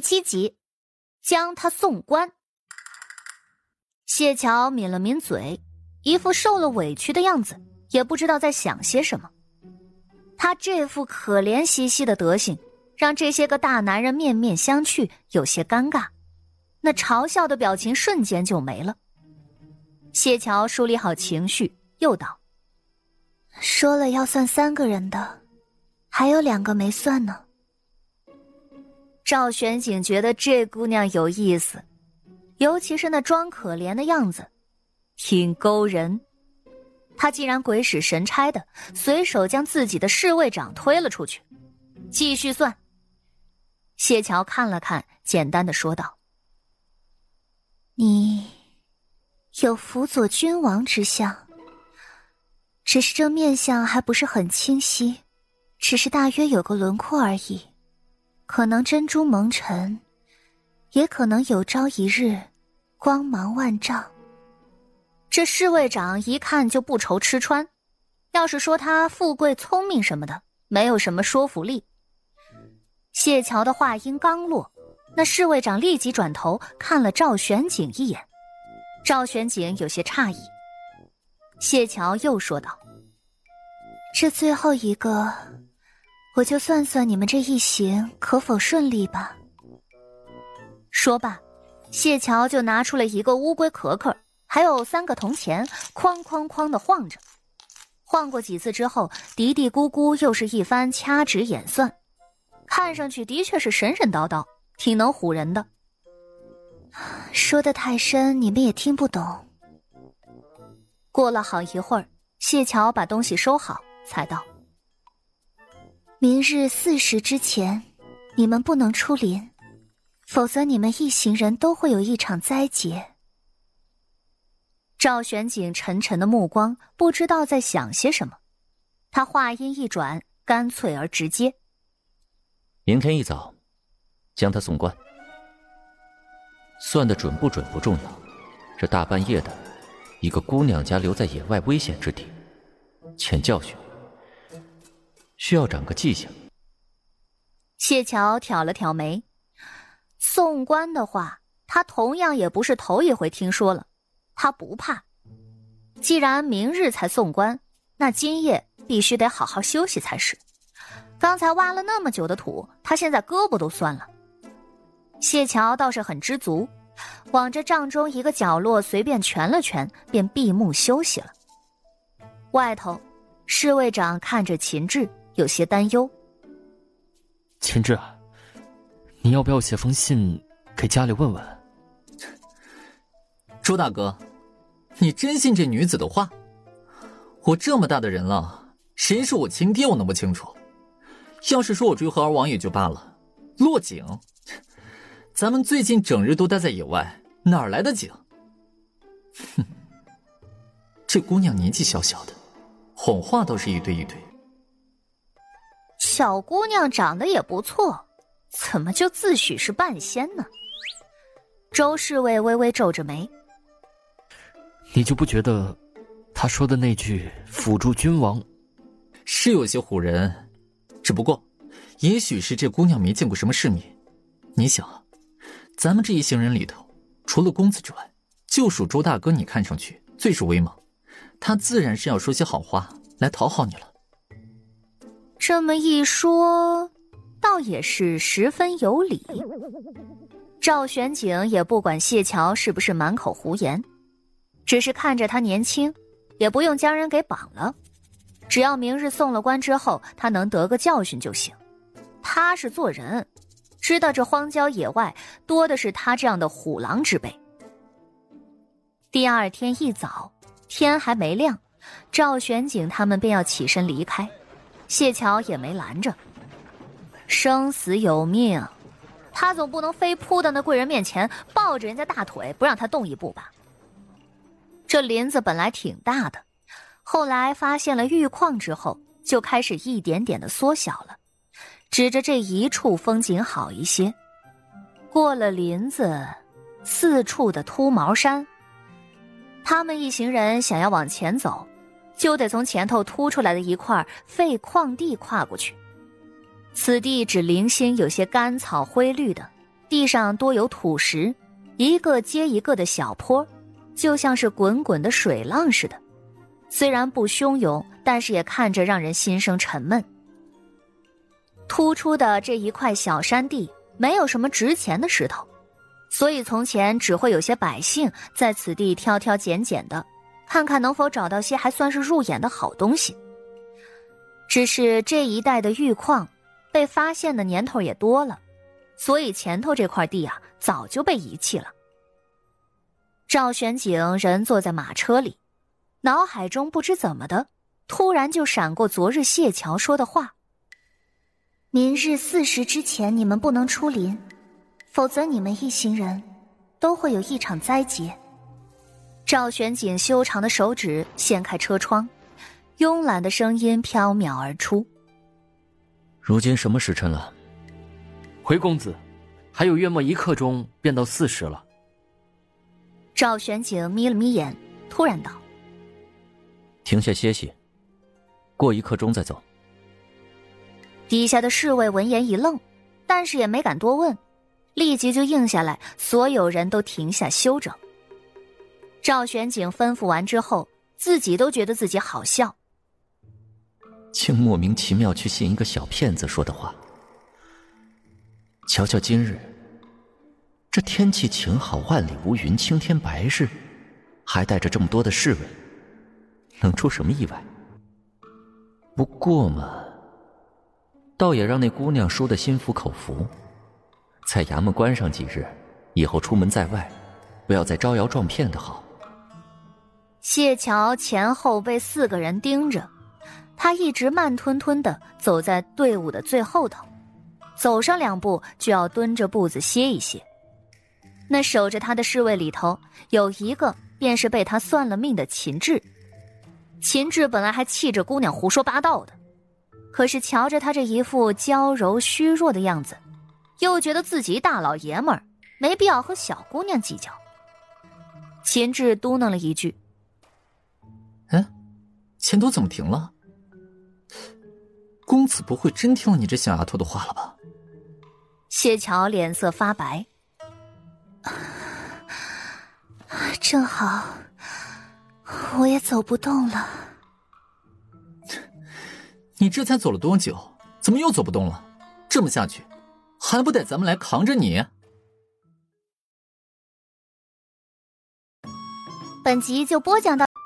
七集，将他送官。谢桥抿了抿嘴，一副受了委屈的样子，也不知道在想些什么。他这副可怜兮兮的德行，让这些个大男人面面相觑，有些尴尬。那嘲笑的表情瞬间就没了。谢桥梳理好情绪，又道：“说了要算三个人的，还有两个没算呢。”赵玄景觉得这姑娘有意思。尤其是那装可怜的样子，挺勾人。他竟然鬼使神差的，随手将自己的侍卫长推了出去，继续算。谢桥看了看，简单的说道：“你有辅佐君王之相，只是这面相还不是很清晰，只是大约有个轮廓而已，可能珍珠蒙尘，也可能有朝一日。”光芒万丈。这侍卫长一看就不愁吃穿，要是说他富贵聪明什么的，没有什么说服力。谢桥的话音刚落，那侍卫长立即转头看了赵玄景一眼。赵玄景有些诧异。谢桥又说道：“这最后一个，我就算算你们这一行可否顺利吧。”说罢。谢桥就拿出了一个乌龟壳壳，还有三个铜钱，哐哐哐的晃着。晃过几次之后，嘀嘀咕咕又是一番掐指演算，看上去的确是神神叨叨，挺能唬人的。说的太深，你们也听不懂。过了好一会儿，谢桥把东西收好，才道：“明日巳时之前，你们不能出林。”否则，你们一行人都会有一场灾劫。赵玄景沉沉的目光不知道在想些什么，他话音一转，干脆而直接：“明天一早，将他送官。算的准不准不重要，这大半夜的，一个姑娘家留在野外危险之地，欠教训，需要长个记性。”谢桥挑了挑眉。送官的话，他同样也不是头一回听说了。他不怕，既然明日才送官，那今夜必须得好好休息才是。刚才挖了那么久的土，他现在胳膊都酸了。谢桥倒是很知足，往这帐中一个角落随便蜷了蜷，便闭目休息了。外头，侍卫长看着秦志，有些担忧。秦志。你要不要写封信给家里问问？周大哥，你真信这女子的话？我这么大的人了，谁是我亲爹，我能不清楚？要是说我追和而亡也就罢了，落井，咱们最近整日都待在野外，哪来的井？哼，这姑娘年纪小小的，谎话倒是一堆一堆。小姑娘长得也不错。怎么就自诩是半仙呢？周侍卫微微皱着眉。你就不觉得他说的那句“辅助君王”是有些唬人？只不过，也许是这姑娘没见过什么世面。你想啊，咱们这一行人里头，除了公子之外，就属周大哥你看上去最是威猛，他自然是要说些好话来讨好你了。这么一说。倒也是十分有理。赵玄景也不管谢桥是不是满口胡言，只是看着他年轻，也不用将人给绑了，只要明日送了官之后，他能得个教训就行。他是做人，知道这荒郊野外多的是他这样的虎狼之辈。第二天一早，天还没亮，赵玄景他们便要起身离开，谢桥也没拦着。生死有命，他总不能非扑到那贵人面前，抱着人家大腿不让他动一步吧？这林子本来挺大的，后来发现了玉矿之后，就开始一点点的缩小了，指着这一处风景好一些。过了林子，四处的秃毛山。他们一行人想要往前走，就得从前头凸出来的一块废矿地跨过去。此地只零星有些干草灰绿的，地上多有土石，一个接一个的小坡，就像是滚滚的水浪似的。虽然不汹涌，但是也看着让人心生沉闷。突出的这一块小山地，没有什么值钱的石头，所以从前只会有些百姓在此地挑挑拣拣的，看看能否找到些还算是入眼的好东西。只是这一带的玉矿，被发现的年头也多了。所以前头这块地啊，早就被遗弃了。赵玄景人坐在马车里，脑海中不知怎么的，突然就闪过昨日谢桥说的话：“明日巳时之前，你们不能出林，否则你们一行人都会有一场灾劫。”赵玄景修长的手指掀开车窗，慵懒的声音飘渺而出：“如今什么时辰了？”回公子，还有约莫一刻钟便到巳时了。赵玄景眯了眯眼，突然道：“停下歇息，过一刻钟再走。”底下的侍卫闻言一愣，但是也没敢多问，立即就应下来，所有人都停下休整。赵玄景吩咐完之后，自己都觉得自己好笑，竟莫名其妙去信一个小骗子说的话。瞧瞧今日，这天气晴好，万里无云，青天白日，还带着这么多的侍卫，能出什么意外？不过嘛，倒也让那姑娘输得心服口服，在衙门关上几日，以后出门在外，不要再招摇撞骗的好。谢桥前后被四个人盯着，他一直慢吞吞的走在队伍的最后头。走上两步就要蹲着步子歇一歇。那守着他的侍卫里头有一个，便是被他算了命的秦志。秦志本来还气着姑娘胡说八道的，可是瞧着他这一副娇柔虚弱的样子，又觉得自己大老爷们儿没必要和小姑娘计较。秦志嘟囔了一句：“嗯，前头怎么停了？公子不会真听了你这小丫头的话了吧？”谢桥脸色发白，正好，我也走不动了。你这才走了多久？怎么又走不动了？这么下去，还不得咱们来扛着你？本集就播讲到，